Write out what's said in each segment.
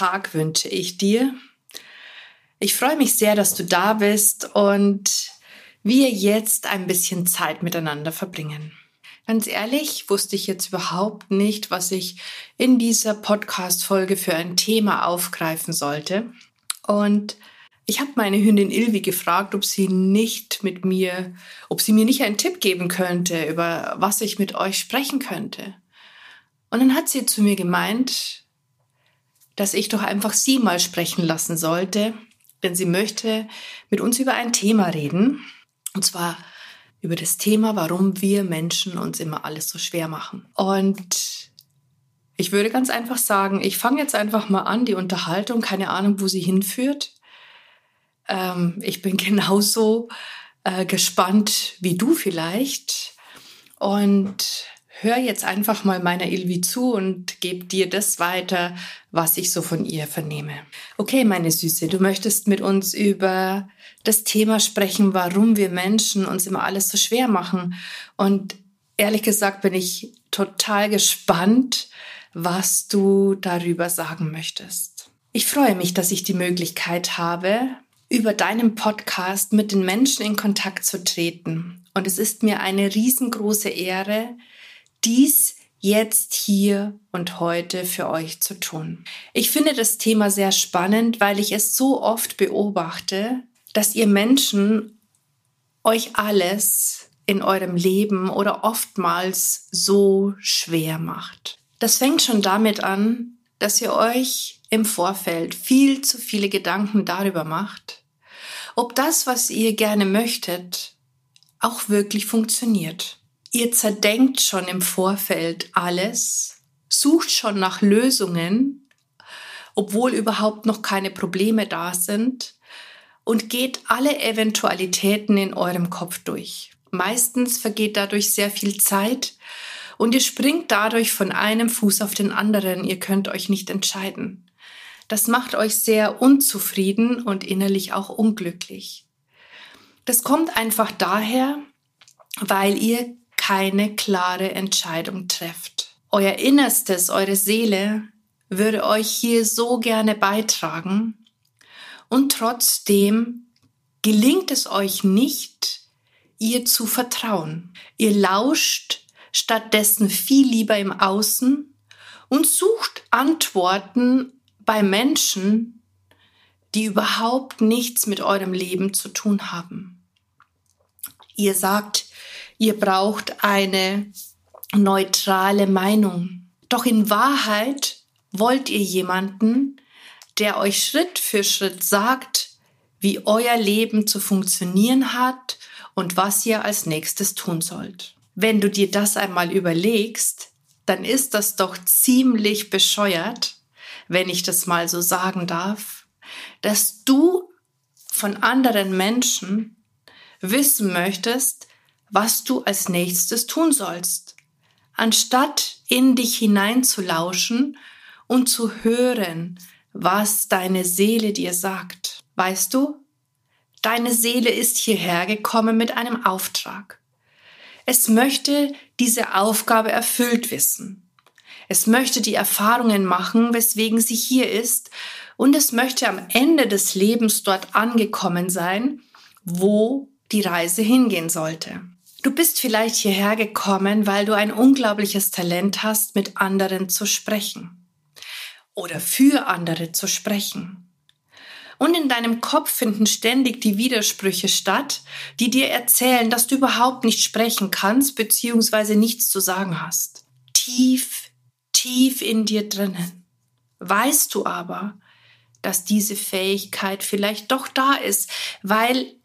Tag wünsche ich dir. Ich freue mich sehr, dass du da bist und wir jetzt ein bisschen Zeit miteinander verbringen. Ganz ehrlich, wusste ich jetzt überhaupt nicht, was ich in dieser Podcast-Folge für ein Thema aufgreifen sollte. Und ich habe meine Hündin Ilvi gefragt, ob sie nicht mit mir, ob sie mir nicht einen Tipp geben könnte, über was ich mit euch sprechen könnte. Und dann hat sie zu mir gemeint, dass ich doch einfach sie mal sprechen lassen sollte, denn sie möchte mit uns über ein Thema reden. Und zwar über das Thema, warum wir Menschen uns immer alles so schwer machen. Und ich würde ganz einfach sagen, ich fange jetzt einfach mal an, die Unterhaltung, keine Ahnung, wo sie hinführt. Ähm, ich bin genauso äh, gespannt wie du vielleicht. Und hör jetzt einfach mal meiner Ilvi zu und gebe dir das weiter, was ich so von ihr vernehme. Okay, meine Süße, du möchtest mit uns über das Thema sprechen, warum wir Menschen uns immer alles so schwer machen. Und ehrlich gesagt bin ich total gespannt, was du darüber sagen möchtest. Ich freue mich, dass ich die Möglichkeit habe, über deinen Podcast mit den Menschen in Kontakt zu treten. Und es ist mir eine riesengroße Ehre, dies jetzt hier und heute für euch zu tun. Ich finde das Thema sehr spannend, weil ich es so oft beobachte, dass ihr Menschen euch alles in eurem Leben oder oftmals so schwer macht. Das fängt schon damit an, dass ihr euch im Vorfeld viel zu viele Gedanken darüber macht, ob das, was ihr gerne möchtet, auch wirklich funktioniert. Ihr zerdenkt schon im Vorfeld alles, sucht schon nach Lösungen, obwohl überhaupt noch keine Probleme da sind und geht alle Eventualitäten in eurem Kopf durch. Meistens vergeht dadurch sehr viel Zeit und ihr springt dadurch von einem Fuß auf den anderen. Ihr könnt euch nicht entscheiden. Das macht euch sehr unzufrieden und innerlich auch unglücklich. Das kommt einfach daher, weil ihr keine klare Entscheidung trefft. Euer Innerstes, eure Seele würde euch hier so gerne beitragen und trotzdem gelingt es euch nicht, ihr zu vertrauen. Ihr lauscht stattdessen viel lieber im Außen und sucht Antworten bei Menschen, die überhaupt nichts mit eurem Leben zu tun haben. Ihr sagt, ihr braucht eine neutrale Meinung. Doch in Wahrheit wollt ihr jemanden, der euch Schritt für Schritt sagt, wie euer Leben zu funktionieren hat und was ihr als nächstes tun sollt. Wenn du dir das einmal überlegst, dann ist das doch ziemlich bescheuert, wenn ich das mal so sagen darf, dass du von anderen Menschen wissen möchtest, was du als nächstes tun sollst, anstatt in dich hineinzulauschen und zu hören, was deine Seele dir sagt. Weißt du, deine Seele ist hierher gekommen mit einem Auftrag. Es möchte diese Aufgabe erfüllt wissen. Es möchte die Erfahrungen machen, weswegen sie hier ist, und es möchte am Ende des Lebens dort angekommen sein, wo die Reise hingehen sollte. Du bist vielleicht hierher gekommen, weil du ein unglaubliches Talent hast, mit anderen zu sprechen oder für andere zu sprechen. Und in deinem Kopf finden ständig die Widersprüche statt, die dir erzählen, dass du überhaupt nicht sprechen kannst bzw. nichts zu sagen hast. Tief, tief in dir drinnen. Weißt du aber, dass diese Fähigkeit vielleicht doch da ist, weil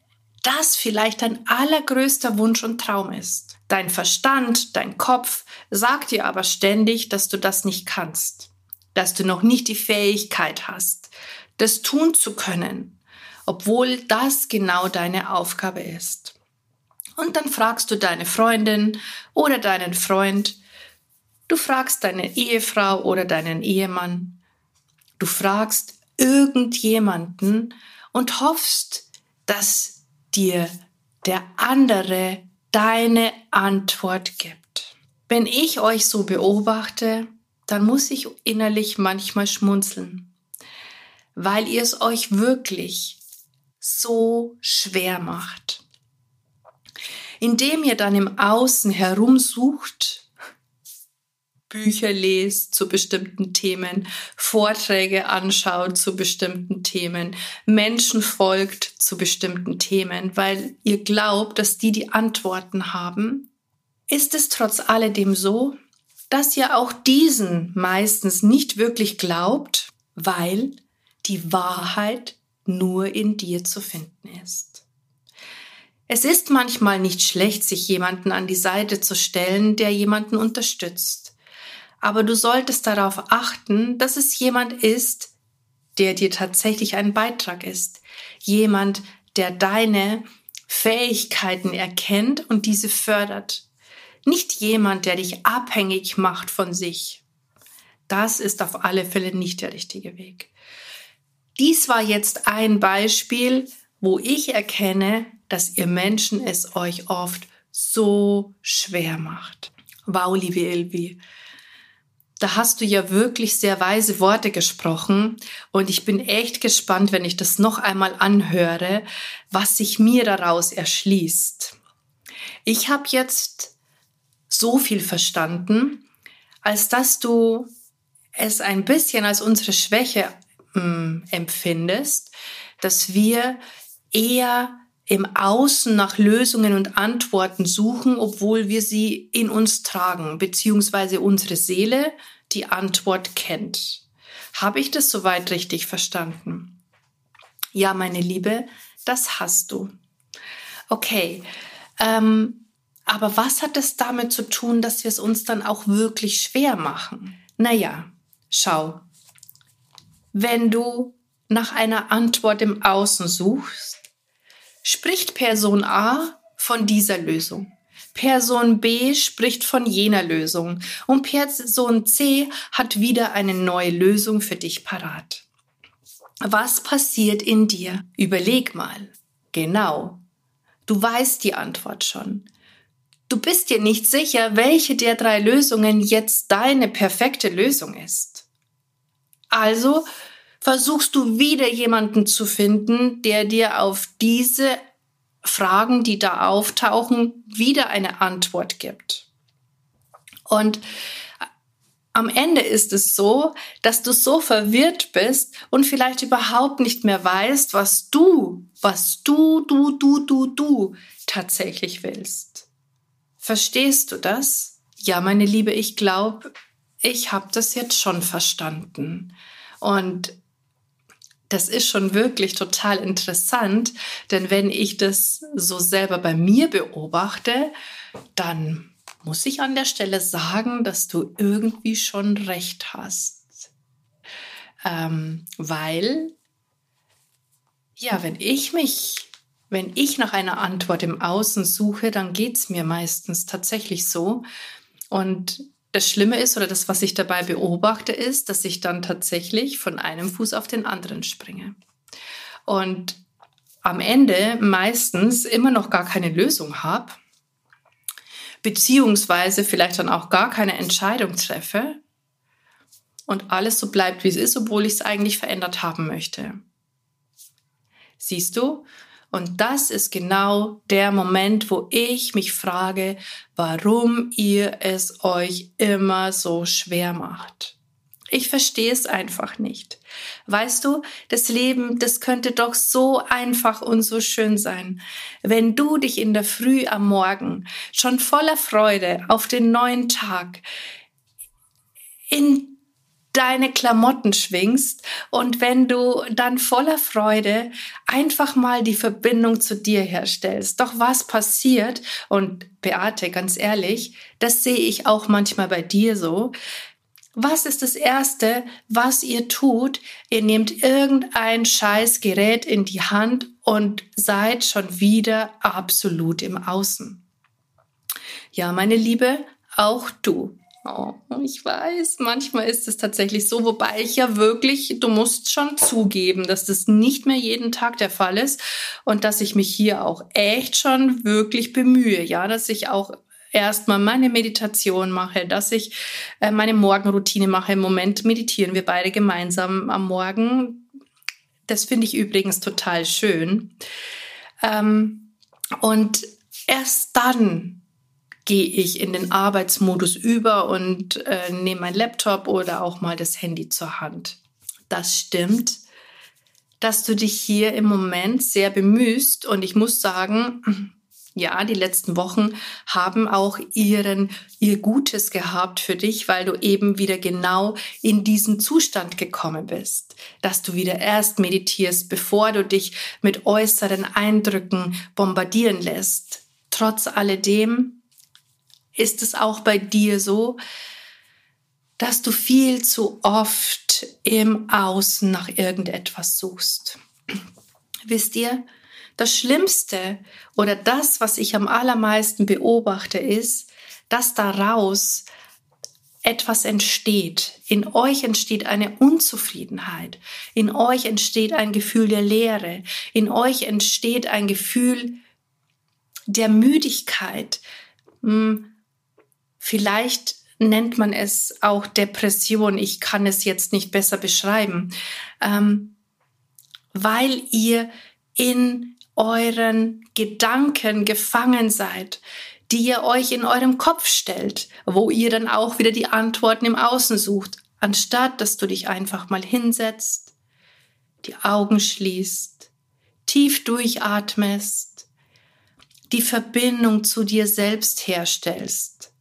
das vielleicht dein allergrößter Wunsch und Traum ist. Dein Verstand, dein Kopf sagt dir aber ständig, dass du das nicht kannst. dass du noch nicht die Fähigkeit hast, das tun zu können, obwohl das genau deine Aufgabe ist. Und dann fragst du deine Freundin oder deinen Freund, du fragst deine Ehefrau oder deinen Ehemann, du fragst irgendjemanden und hoffst, dass dir der andere deine Antwort gibt. Wenn ich euch so beobachte, dann muss ich innerlich manchmal schmunzeln, weil ihr es euch wirklich so schwer macht. Indem ihr dann im Außen herumsucht, Bücher lest zu bestimmten Themen, Vorträge anschaut zu bestimmten Themen, Menschen folgt zu bestimmten Themen, weil ihr glaubt, dass die die Antworten haben, ist es trotz alledem so, dass ihr auch diesen meistens nicht wirklich glaubt, weil die Wahrheit nur in dir zu finden ist. Es ist manchmal nicht schlecht, sich jemanden an die Seite zu stellen, der jemanden unterstützt. Aber du solltest darauf achten, dass es jemand ist, der dir tatsächlich ein Beitrag ist. Jemand, der deine Fähigkeiten erkennt und diese fördert. Nicht jemand, der dich abhängig macht von sich. Das ist auf alle Fälle nicht der richtige Weg. Dies war jetzt ein Beispiel, wo ich erkenne, dass ihr Menschen es euch oft so schwer macht. Wow, liebe Ilvi, da hast du ja wirklich sehr weise Worte gesprochen und ich bin echt gespannt, wenn ich das noch einmal anhöre, was sich mir daraus erschließt. Ich habe jetzt so viel verstanden, als dass du es ein bisschen als unsere Schwäche mh, hm, empfindest, dass wir eher im Außen nach Lösungen und Antworten suchen, obwohl wir sie in uns tragen, beziehungsweise unsere Seele die Antwort kennt. Habe ich das soweit richtig verstanden? Ja, meine Liebe, das hast du. Okay, ähm, aber was hat es damit zu tun, dass wir es uns dann auch wirklich schwer machen? Naja, schau, wenn du nach einer Antwort im Außen suchst, spricht Person A von dieser Lösung. Person B spricht von jener Lösung und Person C hat wieder eine neue Lösung für dich parat. Was passiert in dir? Überleg mal. Genau. Du weißt die Antwort schon. Du bist dir nicht sicher, welche der drei Lösungen jetzt deine perfekte Lösung ist. Also versuchst du wieder jemanden zu finden, der dir auf diese Fragen, die da auftauchen, wieder eine Antwort gibt. Und am Ende ist es so, dass du so verwirrt bist und vielleicht überhaupt nicht mehr weißt, was du, was du, du, du, du, du tatsächlich willst. Verstehst du das? Ja, meine Liebe, ich glaube, ich habe das jetzt schon verstanden. Und das ist schon wirklich total interessant, denn wenn ich das so selber bei mir beobachte, dann muss ich an der Stelle sagen, dass du irgendwie schon recht hast. Ähm, weil, ja, wenn ich mich wenn ich nach einer Antwort im Außen suche, dann geht es mir meistens tatsächlich so. Und das Schlimme ist oder das, was ich dabei beobachte, ist, dass ich dann tatsächlich von einem Fuß auf den anderen springe. Und am Ende meistens immer noch gar keine Lösung habe, beziehungsweise vielleicht dann auch gar keine Entscheidung treffe und alles so bleibt, wie es ist, obwohl ich es eigentlich verändert haben möchte. Siehst du, und das ist genau der Moment, wo ich mich frage, warum ihr es euch immer so schwer macht. Ich verstehe es einfach nicht. Weißt du, das Leben, das könnte doch so einfach und so schön sein, wenn du dich in der Früh am Morgen schon voller Freude auf den neuen Tag in deine Klamotten schwingst und wenn du dann voller Freude einfach mal die Verbindung zu dir herstellst. Doch was passiert? Und Beate, ganz ehrlich, das sehe ich auch manchmal bei dir so. Was ist das Erste, was ihr tut? Ihr nehmt irgendein Scheißgerät in die Hand und seid schon wieder absolut im Außen. Ja, meine Liebe, auch du. Oh, ich weiß, manchmal ist es tatsächlich so, wobei ich ja wirklich, du musst schon zugeben, dass das nicht mehr jeden Tag der Fall ist und dass ich mich hier auch echt schon wirklich bemühe, ja, dass ich auch erstmal meine Meditation mache, dass ich äh, meine Morgenroutine mache. Im Moment meditieren wir beide gemeinsam am Morgen. Das finde ich übrigens total schön. Ähm, und erst dann gehe ich in den Arbeitsmodus über und äh, nehme mein Laptop oder auch mal das Handy zur Hand. Das stimmt, dass du dich hier im Moment sehr bemühst und ich muss sagen, ja, die letzten Wochen haben auch ihren, ihr Gutes gehabt für dich, weil du eben wieder genau in diesen Zustand gekommen bist, dass du wieder erst meditierst, bevor du dich mit äußeren Eindrücken bombardieren lässt. Trotz alledem ist es auch bei dir so, dass du viel zu oft im Außen nach irgendetwas suchst. Wisst ihr, das Schlimmste oder das, was ich am allermeisten beobachte, ist, dass daraus etwas entsteht. In euch entsteht eine Unzufriedenheit. In euch entsteht ein Gefühl der Leere. In euch entsteht ein Gefühl der Müdigkeit. Hm, vielleicht nennt man es auch Depression. Ich kann es jetzt nicht besser beschreiben, ähm, weil ihr in euren Gedanken gefangen seid, die ihr euch in eurem Kopf stellt, wo ihr dann auch wieder die Antworten im Außen sucht, anstatt dass du dich einfach mal hinsetzt, die Augen schließt, tief durchatmest, die Verbindung zu dir selbst herstellst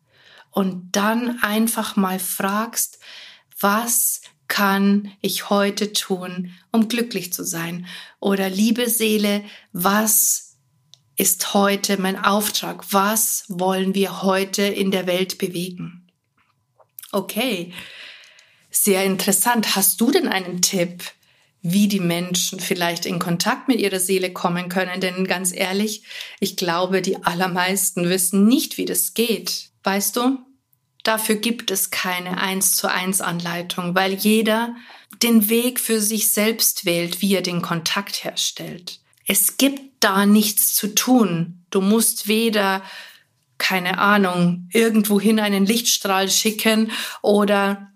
und dann einfach mal fragst, was kann ich heute tun, um glücklich zu sein? Oder liebe Seele, was ist heute mein Auftrag? Was wollen wir heute in der Welt bewegen? Okay, sehr interessant. Hast du denn einen Tipp, wie die Menschen vielleicht in Kontakt mit ihrer Seele kommen können? Denn ganz ehrlich, ich glaube, die allermeisten wissen nicht, wie das geht. Weißt du? Dafür gibt es keine eins zu eins Anleitung, weil jeder den Weg für sich selbst wählt, wie er den Kontakt herstellt. Es gibt da nichts zu tun. Du musst weder keine Ahnung, irgendwohin einen Lichtstrahl schicken oder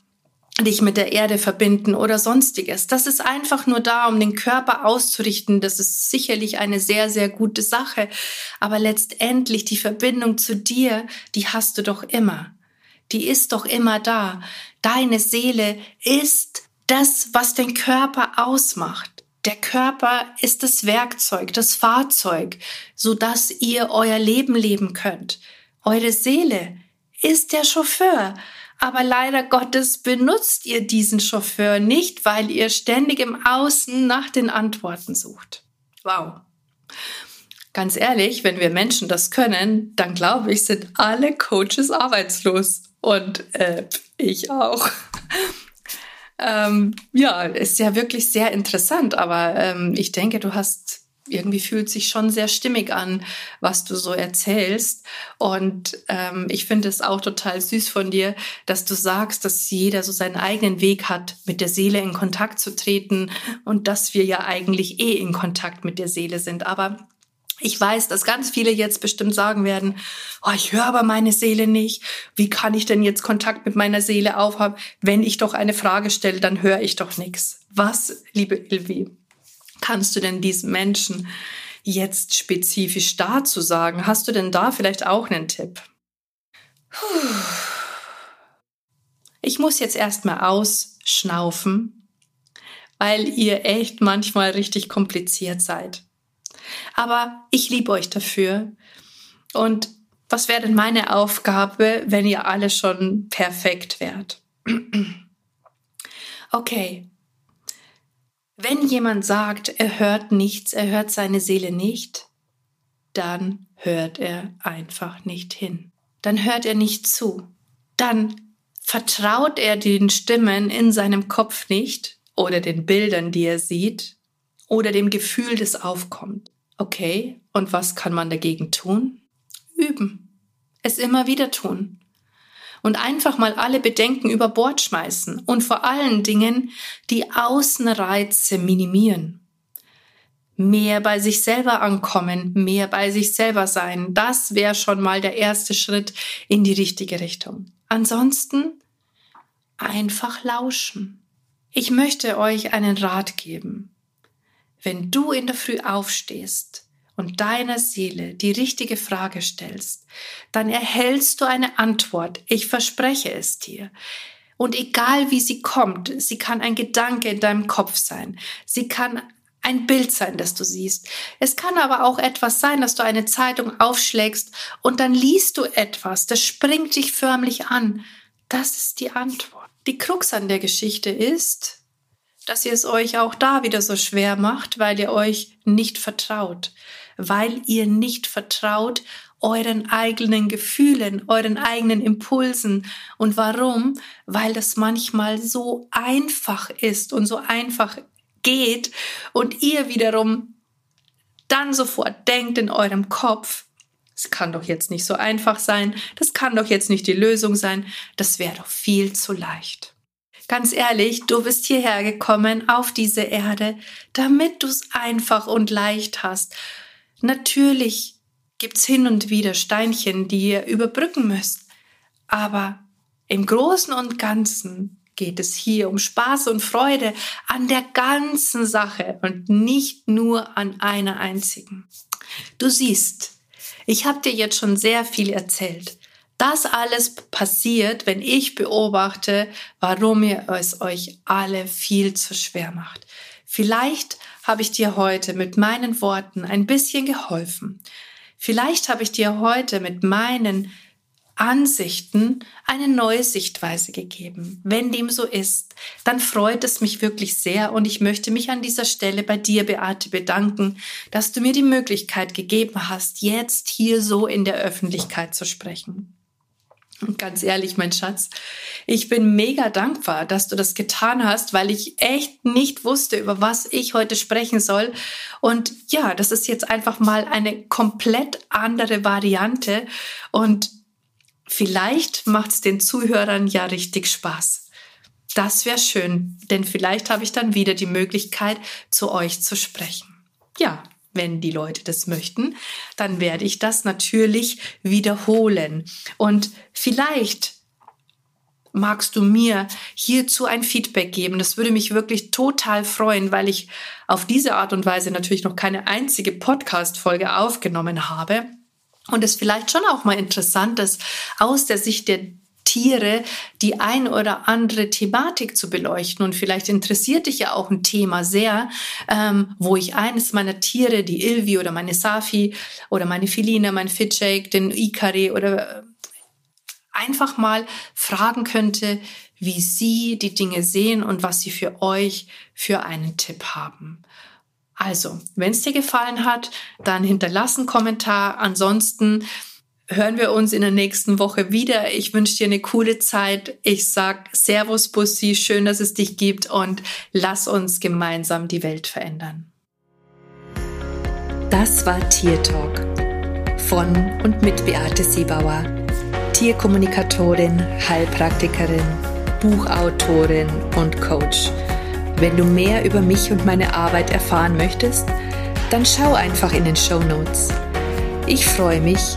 dich mit der Erde verbinden oder sonstiges. Das ist einfach nur da, um den Körper auszurichten. Das ist sicherlich eine sehr, sehr gute Sache. Aber letztendlich die Verbindung zu dir, die hast du doch immer die ist doch immer da. Deine Seele ist das, was den Körper ausmacht. Der Körper ist das Werkzeug, das Fahrzeug, so dass ihr euer Leben leben könnt. Eure Seele ist der Chauffeur. Aber leider Gottes benutzt ihr diesen Chauffeur nicht, weil ihr ständig im Außen nach den Antworten sucht. Wow. Ganz ehrlich, wenn wir Menschen das können, dann glaube ich, sind alle Coaches arbeitslos. Und äh, ich auch. ähm, ja, ist ja wirklich sehr interessant, aber ähm, ich denke, du hast irgendwie fühlt sich schon sehr stimmig an, was du so erzählst. Und ähm, ich finde es auch total süß von dir, dass du sagst, dass jeder so seinen eigenen Weg hat, mit der Seele in Kontakt zu treten und dass wir ja eigentlich eh in Kontakt mit der Seele sind. Aber ich weiß, dass ganz viele jetzt bestimmt sagen werden, oh, ich höre aber meine Seele nicht. Wie kann ich denn jetzt Kontakt mit meiner Seele aufhaben? Wenn ich doch eine Frage stelle, dann höre ich doch nichts. Was, liebe Ilvi, kannst du denn diesen Menschen jetzt spezifisch dazu sagen? Hast du denn da vielleicht auch einen Tipp? Ich muss jetzt erstmal ausschnaufen, weil ihr echt manchmal richtig kompliziert seid. Aber ich liebe euch dafür. Und was wäre denn meine Aufgabe, wenn ihr alle schon perfekt wärt? okay. Wenn jemand sagt, er hört nichts, er hört seine Seele nicht, dann hört er einfach nicht hin. Dann hört er nicht zu. Dann vertraut er den Stimmen in seinem Kopf nicht oder den Bildern, die er sieht oder dem Gefühl, das aufkommt. Okay, und was kann man dagegen tun? Üben. Es immer wieder tun. Und einfach mal alle Bedenken über Bord schmeißen und vor allen Dingen die Außenreize minimieren. Mehr bei sich selber ankommen, mehr bei sich selber sein, das wäre schon mal der erste Schritt in die richtige Richtung. Ansonsten einfach lauschen. Ich möchte euch einen Rat geben. Wenn du in der Früh aufstehst und deiner Seele die richtige Frage stellst, dann erhältst du eine Antwort. Ich verspreche es dir. Und egal wie sie kommt, sie kann ein Gedanke in deinem Kopf sein. Sie kann ein Bild sein, das du siehst. Es kann aber auch etwas sein, dass du eine Zeitung aufschlägst und dann liest du etwas, das springt dich förmlich an. Das ist die Antwort. Die Krux an der Geschichte ist, dass ihr es euch auch da wieder so schwer macht, weil ihr euch nicht vertraut, weil ihr nicht vertraut euren eigenen Gefühlen, euren eigenen Impulsen. Und warum? Weil das manchmal so einfach ist und so einfach geht und ihr wiederum dann sofort denkt in eurem Kopf, es kann doch jetzt nicht so einfach sein, das kann doch jetzt nicht die Lösung sein, das wäre doch viel zu leicht. Ganz ehrlich, du bist hierher gekommen auf diese Erde, damit du es einfach und leicht hast. Natürlich gibt's hin und wieder Steinchen, die ihr überbrücken müsst. Aber im Großen und Ganzen geht es hier um Spaß und Freude an der ganzen Sache und nicht nur an einer einzigen. Du siehst, ich habe dir jetzt schon sehr viel erzählt. Das alles passiert, wenn ich beobachte, warum ihr es euch alle viel zu schwer macht. Vielleicht habe ich dir heute mit meinen Worten ein bisschen geholfen. Vielleicht habe ich dir heute mit meinen Ansichten eine neue Sichtweise gegeben. Wenn dem so ist, dann freut es mich wirklich sehr und ich möchte mich an dieser Stelle bei dir, Beate, bedanken, dass du mir die Möglichkeit gegeben hast, jetzt hier so in der Öffentlichkeit zu sprechen. Und ganz ehrlich, mein Schatz, ich bin mega dankbar, dass du das getan hast, weil ich echt nicht wusste, über was ich heute sprechen soll. Und ja, das ist jetzt einfach mal eine komplett andere Variante. Und vielleicht macht es den Zuhörern ja richtig Spaß. Das wäre schön, denn vielleicht habe ich dann wieder die Möglichkeit, zu euch zu sprechen. Ja, wenn die Leute das möchten, dann werde ich das natürlich wiederholen. Und vielleicht magst du mir hierzu ein Feedback geben. Das würde mich wirklich total freuen, weil ich auf diese Art und Weise natürlich noch keine einzige Podcast-Folge aufgenommen habe. Und es vielleicht schon auch mal interessant ist, aus der Sicht der Tiere die ein oder andere Thematik zu beleuchten. Und vielleicht interessiert dich ja auch ein Thema sehr, ähm, wo ich eines meiner Tiere, die Ilvi oder meine Safi oder meine Feline, mein Fitshake, den Ikari oder äh, einfach mal fragen könnte, wie Sie die Dinge sehen und was Sie für euch für einen Tipp haben. Also, wenn es dir gefallen hat, dann hinterlass einen Kommentar. Ansonsten hören wir uns in der nächsten Woche wieder. Ich wünsche dir eine coole Zeit. Ich sag Servus Bussi, schön, dass es dich gibt und lass uns gemeinsam die Welt verändern. Das war Tier Talk von und mit Beate Siebauer, Tierkommunikatorin, Heilpraktikerin, Buchautorin und Coach. Wenn du mehr über mich und meine Arbeit erfahren möchtest, dann schau einfach in den Show Notes. Ich freue mich,